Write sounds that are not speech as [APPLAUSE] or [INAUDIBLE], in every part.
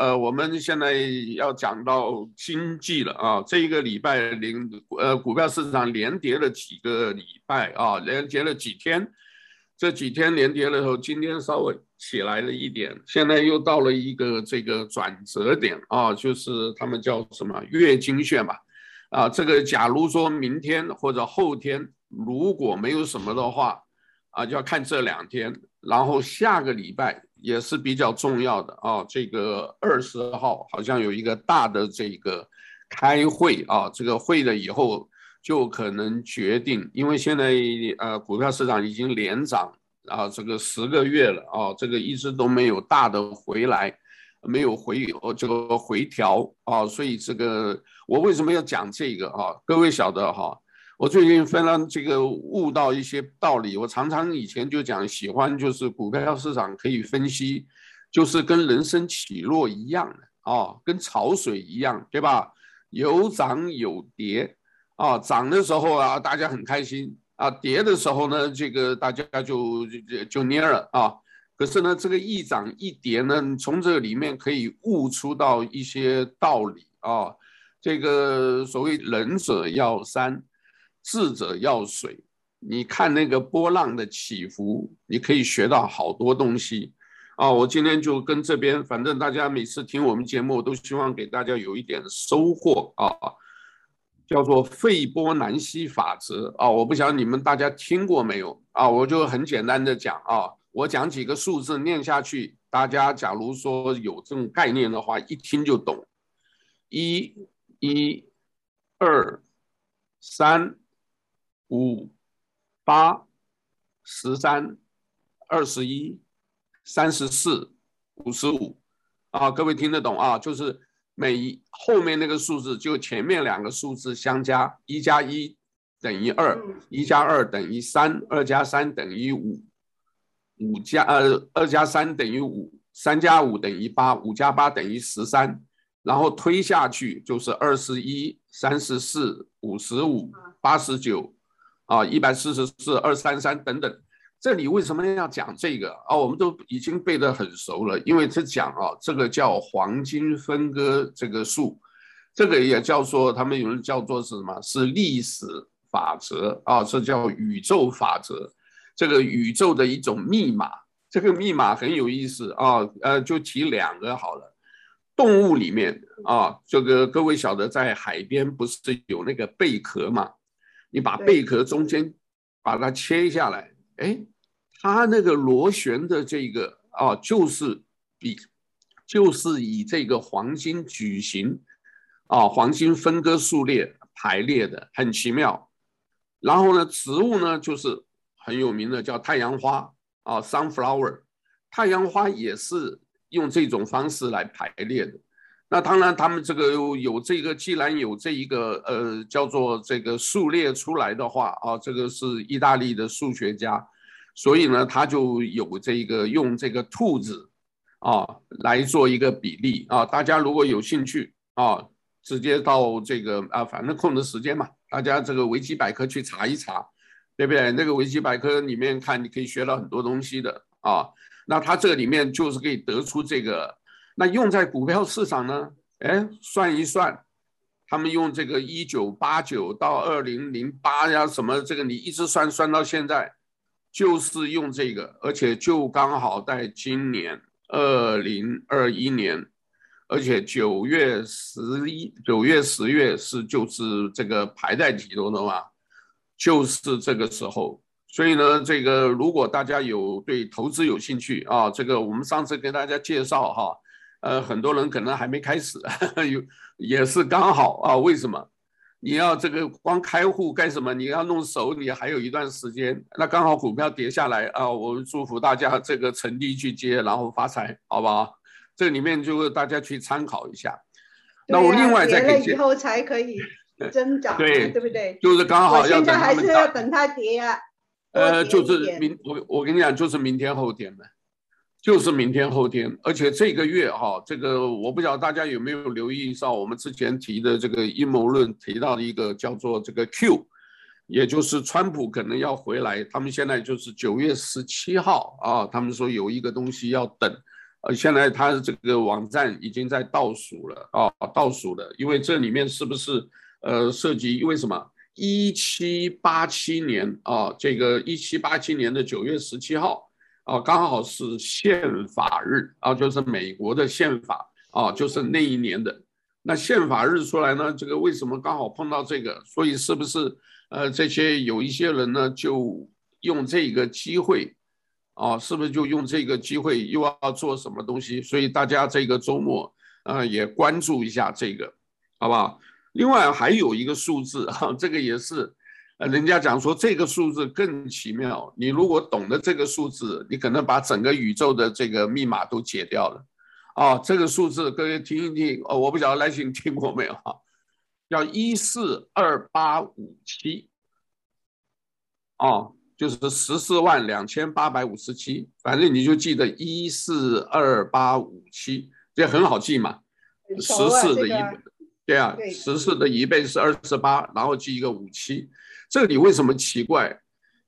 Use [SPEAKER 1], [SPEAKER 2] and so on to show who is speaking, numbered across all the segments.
[SPEAKER 1] 呃，我们现在要讲到经济了啊。这一个礼拜连呃股票市场连跌了几个礼拜啊，连跌了几天。这几天连跌了后，今天稍微起来了一点，现在又到了一个这个转折点啊，就是他们叫什么月经线吧。啊，这个假如说明天或者后天如果没有什么的话，啊，就要看这两天，然后下个礼拜。也是比较重要的啊，这个二十号好像有一个大的这个开会啊，这个会了以后就可能决定，因为现在呃股票市场已经连涨啊，这个十个月了啊，这个一直都没有大的回来，没有回这个回调啊，所以这个我为什么要讲这个啊？各位晓得哈。我最近非常这个悟到一些道理，我常常以前就讲喜欢就是股票市场可以分析，就是跟人生起落一样的啊，跟潮水一样，对吧？有涨有跌啊，涨的时候啊大家很开心啊，跌的时候呢这个大家就就就蔫了啊。可是呢这个一涨一跌呢，从这里面可以悟出到一些道理啊，这个所谓仁者要山。智者要水，你看那个波浪的起伏，你可以学到好多东西啊！我今天就跟这边，反正大家每次听我们节目，我都希望给大家有一点收获啊，叫做费波南西法则啊！我不晓得你们大家听过没有啊？我就很简单的讲啊，我讲几个数字念下去，大家假如说有这种概念的话，一听就懂。一、一、二、三。五、八、十三、二十一、三十四、五十五，啊，各位听得懂啊？就是每一后面那个数字就前面两个数字相加，一加一等于二，一加二等于三，二加三等于五，五加呃二加三等于五，三加五等于八，五加八等于十三，然后推下去就是二十一、三十四、五十五、八十九。啊，一百四十四、二三三等等，这里为什么要讲这个啊？我们都已经背得很熟了，因为这讲啊，这个叫黄金分割这个数，这个也叫做他们有人叫做是什么？是历史法则啊，这叫宇宙法则，这个宇宙的一种密码。这个密码很有意思啊，呃，就提两个好了。动物里面啊，这个各位晓得，在海边不是有那个贝壳吗？你把贝壳中间把它切下来，哎，它那个螺旋的这个啊，就是比就是以这个黄金矩形啊，黄金分割数列排列的，很奇妙。然后呢，植物呢就是很有名的叫太阳花啊，sunflower，太阳花也是用这种方式来排列的。那当然，他们这个有这个，既然有这一个呃叫做这个数列出来的话啊，这个是意大利的数学家，所以呢，他就有这个用这个兔子啊来做一个比例啊。大家如果有兴趣啊，直接到这个啊，反正空的时间嘛，大家这个维基百科去查一查，对不对？那个维基百科里面看，你可以学到很多东西的啊。那它这里面就是可以得出这个。那用在股票市场呢？哎，算一算，他们用这个一九八九到二零零八呀，什么这个你一直算算到现在，就是用这个，而且就刚好在今年二零二一年，而且九月十一、九月十月是就是这个排在其中的嘛，就是这个时候。所以呢，这个如果大家有对投资有兴趣啊，这个我们上次给大家介绍哈。呃，很多人可能还没开始，[LAUGHS] 有也是刚好啊。为什么？你要这个光开户干什么？你要弄熟，你还有一段时间。那刚好股票跌下来啊，我们祝福大家这个趁低去接，然后发财，好不好？这里面就大家去参考一下。那我另外再给。跌了以后才可以 [LAUGHS] 增长，对对不对？就是刚好要等他们。现在还是要等它跌啊。呃，就是明我我跟你讲，就是明天后天的。就是明天后天，而且这个月哈，这个我不晓得大家有没有留意到，我们之前提的这个阴谋论提到的一个叫做这个 Q，也就是川普可能要回来，他们现在就是九月十七号啊，他们说有一个东西要等，呃，现在他这个网站已经在倒数了啊，倒数了，因为这里面是不是呃涉及？因为什么？一七八七年啊，这个一七八七年的九月十七号啊，刚好是宪法日啊，就是美国的宪法啊，就是那一年的。那宪法日出来呢，这个为什么刚好碰到这个？所以是不是呃这些有一些人呢，就用这个机会啊，是不是就用这个机会又要做什么东西？所以大家这个周末呃也关注一下这个，好不好？另外还有一个数字哈，这个也是，呃，人家讲说这个数字更奇妙。你如果懂得这个数字，你可能把整个宇宙的这个密码都解掉了。啊，这个数字各位听一听哦，我不晓得来信听过没有哈，叫一四二八五七，哦，就是十四万两千八百五十七，反正你就记得一四二八五七，这很好记嘛，十四的一，对啊，十四的一倍是二十八，然后记一个五七，这里为什么奇怪？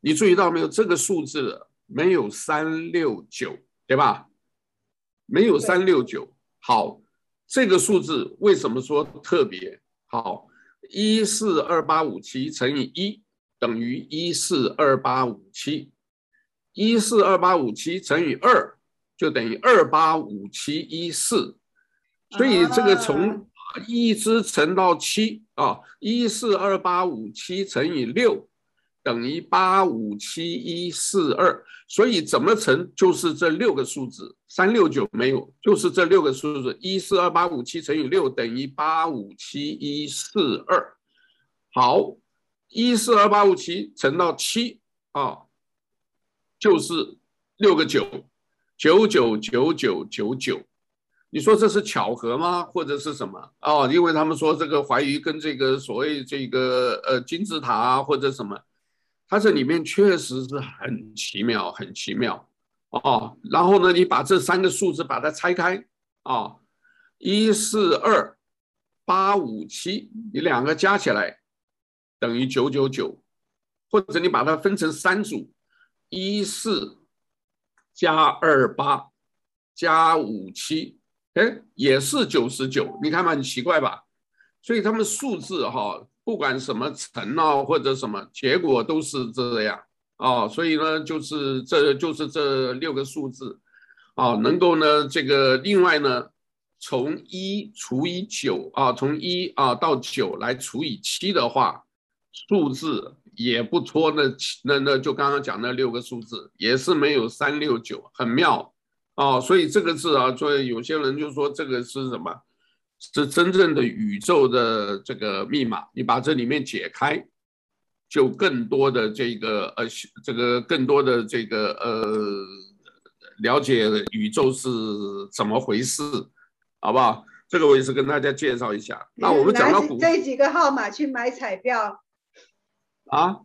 [SPEAKER 1] 你注意到没有？这个数字没有三六九，对吧？没有三六九，好，这个数字为什么说特别好？一四二八五七乘以一等于一四二八五七，一四二八五七乘以二就等于二八五七一四，所以这个从一直乘到七啊，一四二八五七乘以六。等于八五七一四二，所以怎么乘就是这六个数字，三六九没有，就是这六个数字，一四二八五七乘以六等于八五七一四二。好，一四二八五七乘到七啊，就是六个九，九九九九九九。你说这是巧合吗？或者是什么？哦，因为他们说这个怀疑跟这个所谓这个呃金字塔啊或者什么。它这里面确实是很奇妙，很奇妙哦。然后呢，你把这三个数字把它拆开啊，一四二八五七，你两个加起来等于九九九，或者你把它分成三组，一四加二八加五七，哎，也是九十九。你看嘛，很奇怪吧？所以他们数字哈。不管什么层啊，或者什么，结果都是这样啊，所以呢，就是这就是这六个数字啊，能够呢，这个另外呢，从一除以九啊，从一啊到九来除以七的话，数字也不脱那那那就刚刚讲那六个数字，也是没有三六九，很妙啊，所以这个字啊，所以有些人就说这个是什么？是真正的宇宙的这个密码，你把这里面解开，就更多的这个呃，这个更多的这个呃，了解宇宙是怎么回事，好不好？这个我也是跟大家介绍一下。那我们讲到
[SPEAKER 2] 这几个号码去买彩票
[SPEAKER 1] 啊，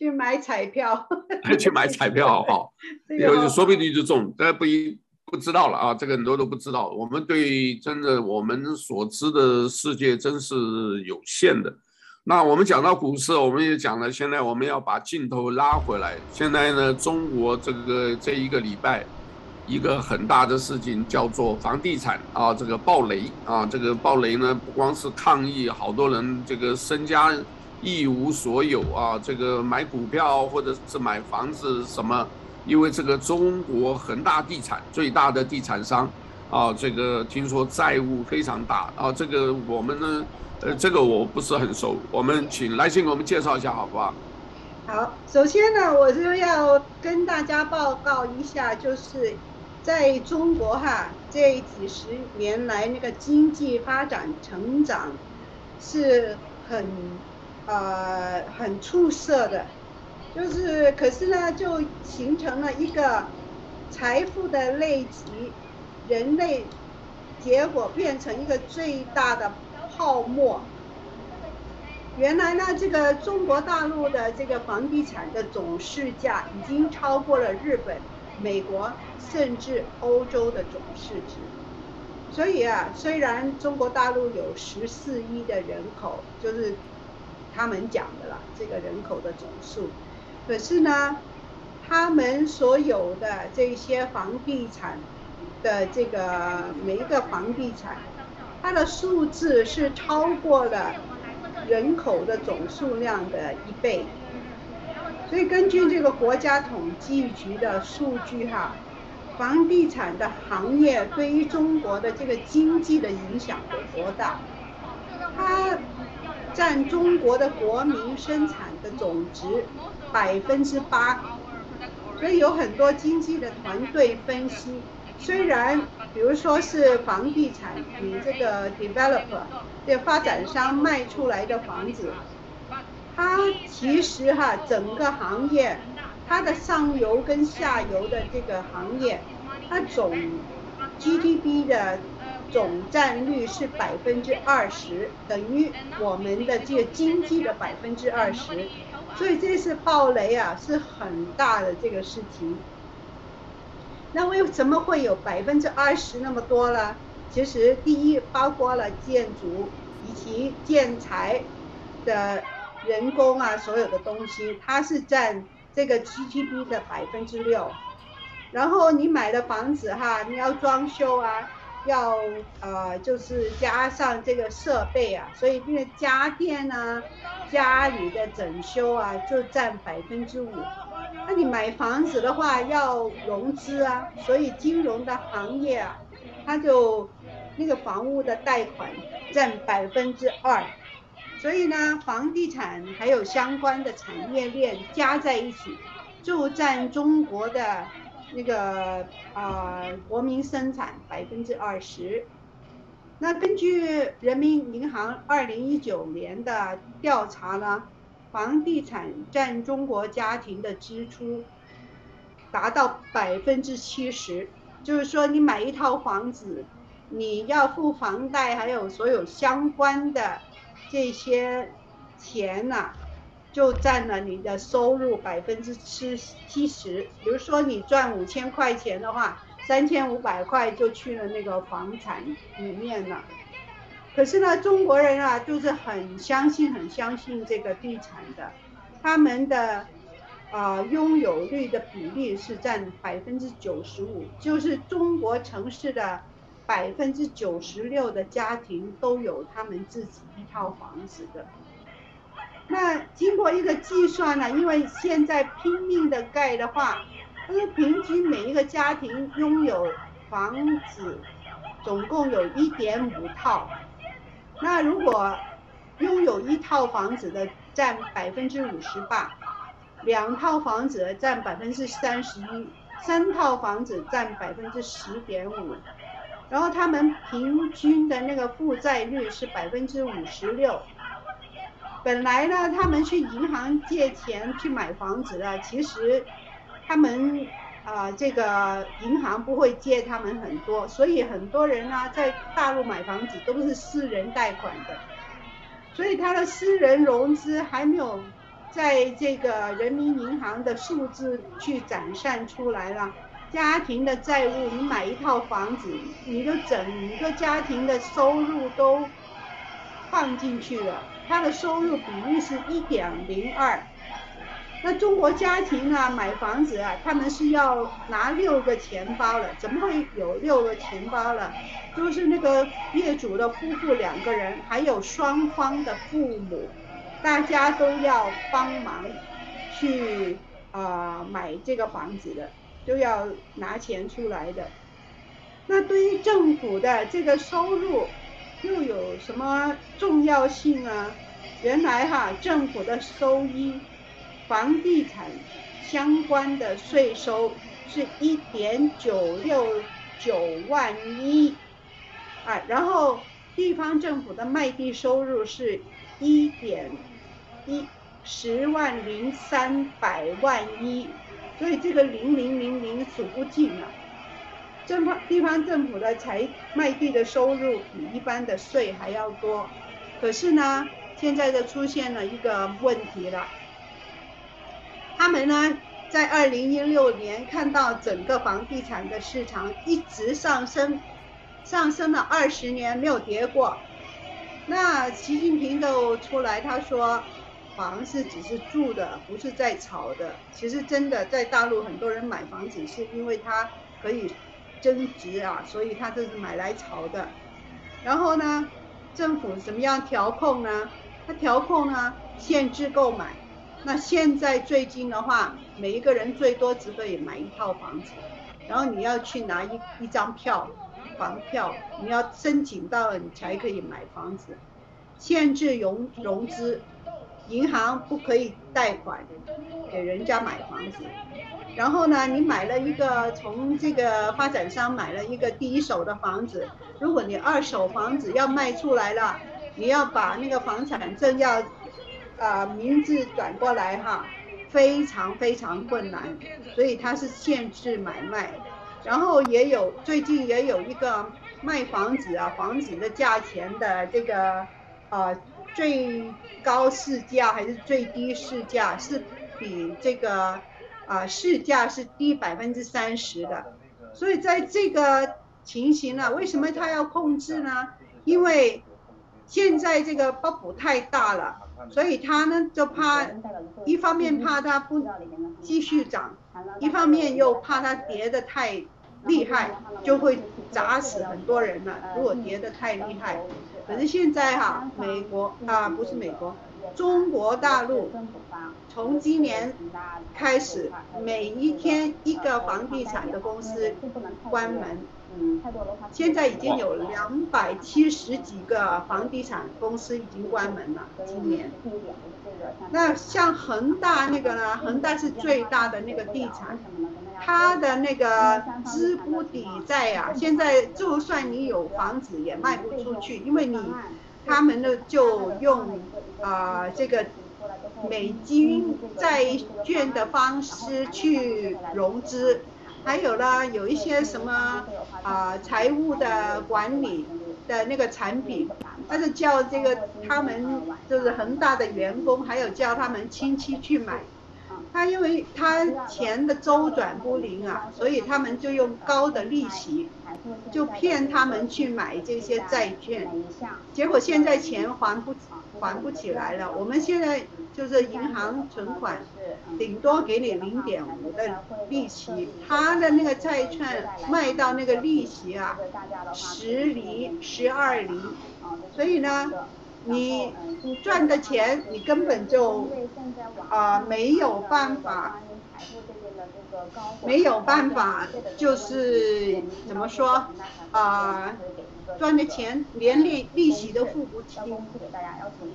[SPEAKER 2] 去买彩票，[LAUGHS]
[SPEAKER 1] 去买彩票 [LAUGHS] 哈，有说不定就中，但不一。不知道了啊，这个很多都不知道。我们对真的我们所知的世界真是有限的。那我们讲到股市，我们也讲了，现在我们要把镜头拉回来。现在呢，中国这个这一个礼拜，一个很大的事情叫做房地产啊，这个暴雷啊，这个暴雷呢，不光是抗议，好多人这个身家一无所有啊，这个买股票或者是买房子什么。因为这个中国恒大地产最大的地产商，啊，这个听说债务非常大啊，这个我们呢，呃，这个我不是很熟，我们请来信给我们介绍一下，好不好？
[SPEAKER 2] 好，首先呢，我就要跟大家报告一下，就是在中国哈，这几十年来那个经济发展成长是很，呃，很出色的。就是，可是呢，就形成了一个财富的累积，人类结果变成一个最大的泡沫。原来呢，这个中国大陆的这个房地产的总市价已经超过了日本、美国，甚至欧洲的总市值。所以啊，虽然中国大陆有十四亿的人口，就是他们讲的啦，这个人口的总数。可是呢，他们所有的这些房地产的这个每一个房地产，它的数字是超过了人口的总数量的一倍。所以根据这个国家统计局的数据哈，房地产的行业对于中国的这个经济的影响有多大？它占中国的国民生产的总值百分之八。所以有很多经济的团队分析，虽然比如说是房地产，你这个 developer 这发展商卖出来的房子。它其实哈，整个行业，它的上游跟下游的这个行业，它总 GDP 的总占率是百分之二十，等于我们的这个经济的百分之二十，所以这次暴雷啊，是很大的这个事情。那为什么会有百分之二十那么多呢？其实第一包括了建筑以及建材的。人工啊，所有的东西，它是占这个 GDP 的百分之六。然后你买的房子哈，你要装修啊，要呃就是加上这个设备啊，所以那个家电啊，家里的整修啊，就占百分之五。那你买房子的话要融资啊，所以金融的行业啊，它就那个房屋的贷款占百分之二。所以呢，房地产还有相关的产业链加在一起，就占中国的那个啊、国民生产百分之二十。那根据人民银行二零一九年的调查呢，房地产占中国家庭的支出达到百分之七十，就是说你买一套房子，你要付房贷，还有所有相关的。这些钱呐、就占了你的收入百分之七七十。比如说你赚五千块钱的话，三千五百块就去了那个房产里面了。可是呢，中国人啊，就是很相信、很相信这个地产的，他们的啊、拥有率的比例是占百分之九十五，就是中国城市的。百分之九十六的家庭都有他们自己一套房子的。那经过一个计算呢，因为现在拼命的盖的话，因为平均每一个家庭拥有房子总共有一点五套。那如果拥有一套房子的占百分之五十八，两套房子占百分之三十一，三套房子占百分之十点五。然后他们平均的那个负债率是百分之五十六。本来呢，他们去银行借钱去买房子的，其实他们啊、这个银行不会借他们很多，所以很多人呢，在大陆买房子都是私人贷款的，所以他的私人融资还没有在这个人民银行的数字去展现出来了。家庭的债务，你买一套房子，你的整个家庭的收入都放进去了，他的收入比例是一点零二。那中国家庭啊，买房子啊，他们是要拿六个钱包了，怎么会有六个钱包了？就是那个业主的夫妇两个人，还有双方的父母，大家都要帮忙去啊、买这个房子的。都要拿钱出来的，那对于政府的这个收入又有什么重要性啊？原来哈，政府的收益，房地产相关的税收是一点九六九万一，啊，然后地方政府的卖地收入是一点一十万零三百万一。所以这个零零零零数不尽了，政方地方政府的财卖地的收入比一般的税还要多，可是呢，现在就出现了一个问题了。他们呢，在二零一六年看到整个房地产的市场一直上升，上升了二十年没有跌过，那习近平都出来他说。房是只是住的，不是在炒的。其实真的在大陆，很多人买房子是因为他可以增值啊，所以他这是买来炒的。然后呢，政府怎么样调控呢？他调控呢，限制购买。那现在最近的话，每一个人最多只可以买一套房子，然后你要去拿一一张票，房票，你要申请到了你才可以买房子。限制融融资，银行不可以贷款给人家买房子。然后呢，你买了一个从这个发展商买了一个第一手的房子，如果你二手房子要卖出来了，你要把那个房产证要。啊、名字转过来哈，非常非常困难，所以它是限制买卖，然后也有最近也有一个卖房子啊，房子的价钱的这个啊、呃、最高市价还是最低市价是比这个啊、市价是低百分之三十的，所以在这个情形呢，为什么他要控制呢？因为现在这个 bubble 太大了。所以他呢就怕，一方面怕它不继续涨，一方面又怕它跌得太厉害，就会砸死很多人了。如果跌得太厉害，可是现在哈，美国啊不是美国，中国大陆从今年开始，每一天一个房地产的公司关门。嗯，现在已经有两百七十几个房地产公司已经关门了。今年，那像恒大那个呢？恒大是最大的那个地产，它的那个资不抵债啊，现在就算你有房子也卖不出去，因为你他们呢就用啊、呃、这个美金债券的方式去融资。还有呢，有一些什么啊财务的管理的那个产品，但是叫这个他们就是恒大的员工，还有叫他们亲戚去买。他因为他钱的周转不灵啊，所以他们就用高的利息，就骗他们去买这些债券，结果现在钱还不还不起来了。我们现在就是银行存款，顶多给你零点五的利息，他的那个债券卖到那个利息啊，十厘、十二厘，所以呢。你赚的钱，你根本就啊、呃、没有办法，没有办法，就是怎么说啊、呃，赚的钱连利利息都付不起，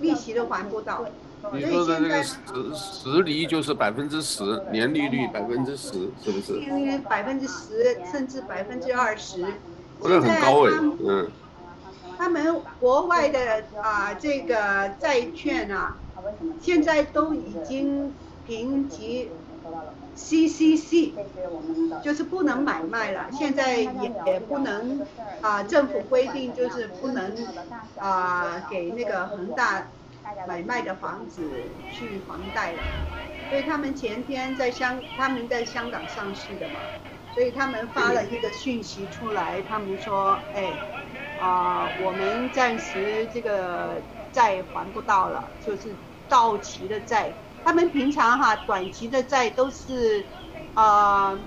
[SPEAKER 2] 利息都还不到。
[SPEAKER 1] 你说的那个十十厘就是百分之十，年利率百分之十，是不是？
[SPEAKER 2] 因为百分之十甚至百分之二十，
[SPEAKER 1] 那很高哎，嗯。
[SPEAKER 2] 他们国外的啊，这个债券啊，现在都已经评级 CCC，就是不能买卖了。现在也也不能啊，政府规定就是不能啊给那个恒大买卖的房子去房贷了。所以他们前天在香，他们在香港上市的嘛，所以他们发了一个讯息出来，他们说，哎。啊、呃，我们暂时这个债还不到了，就是到期的债。他们平常哈短期的债都是，啊、呃，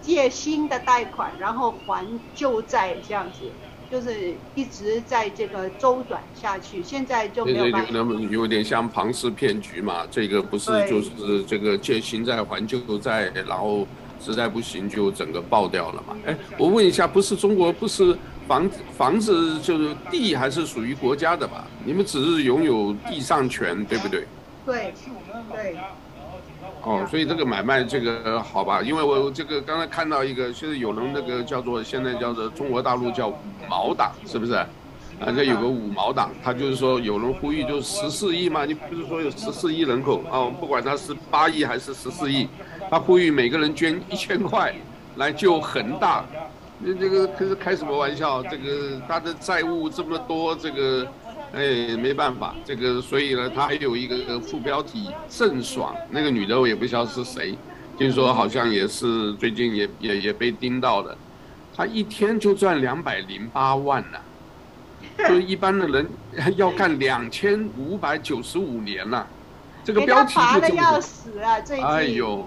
[SPEAKER 2] 借新的贷款，然后还旧债这样子，就是一直在这个周转下去。现在就没有办法。
[SPEAKER 1] 有有点像庞氏骗局嘛？这个不是就是这个借新债还旧债，然后实在不行就整个爆掉了嘛？哎，我问一下，不是中国不是？房子房子就是地还是属于国家的吧？你们只是拥有地上权，对不对？
[SPEAKER 2] 对，对。
[SPEAKER 1] 哦，所以这个买卖这个好吧？因为我这个刚才看到一个，现在有人那个叫做现在叫做中国大陆叫五毛党，是不是？啊，这有个五毛党，他就是说有人呼吁，就是十四亿嘛，你不是说有十四亿人口啊？不管他是八亿还是十四亿，他呼吁每个人捐一千块来救恒大。你这个可是开什么玩笑？这个他的债务这么多，这个，哎，没办法，这个所以呢，他还有一个副标题郑爽，那个女的我也不知道是谁，听说好像也是最近也也也被盯到了，他一天就赚两百零八万呢，[LAUGHS] 就是一般的人要干两千五百九十五年了，这个标题就这么。
[SPEAKER 2] 爬的要死啊！最近。
[SPEAKER 1] 哎呦。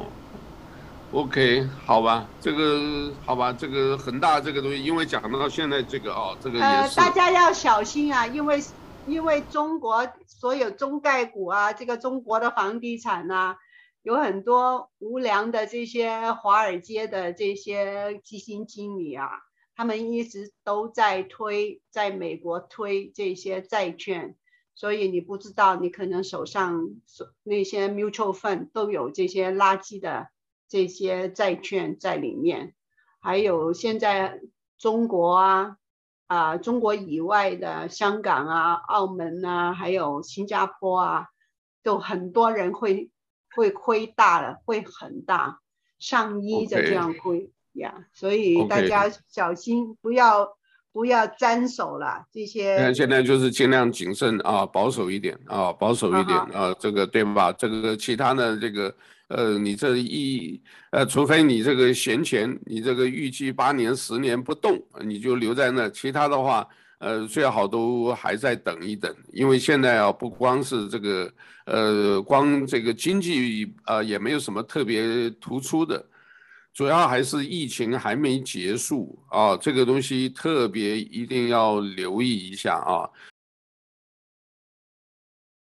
[SPEAKER 1] OK，好吧，这个好吧，这个恒大这个东西，因为讲到现在这个哦，这个呃、
[SPEAKER 2] 大家要小心啊，因为因为中国所有中概股啊，这个中国的房地产啊，有很多无良的这些华尔街的这些基金经理啊，他们一直都在推，在美国推这些债券，所以你不知道，你可能手上那些 mutual fund 都有这些垃圾的。这些债券在里面，还有现在中国啊啊，中国以外的香港啊、澳门啊，还有新加坡啊，都很多人会会亏大了，会很大，上亿的这样亏呀 yeah, 所以大家小心，不要不要沾手了这些。
[SPEAKER 1] 现在就是尽量谨慎啊，保守一点啊，保守一点啊，啊，这个对吧？这个其他的这个。呃，你这一呃，除非你这个闲钱，你这个预计八年、十年不动，你就留在那。其他的话，呃，最好都还在等一等，因为现在啊，不光是这个，呃，光这个经济，呃，也没有什么特别突出的，主要还是疫情还没结束啊，这个东西特别一定要留意一下啊。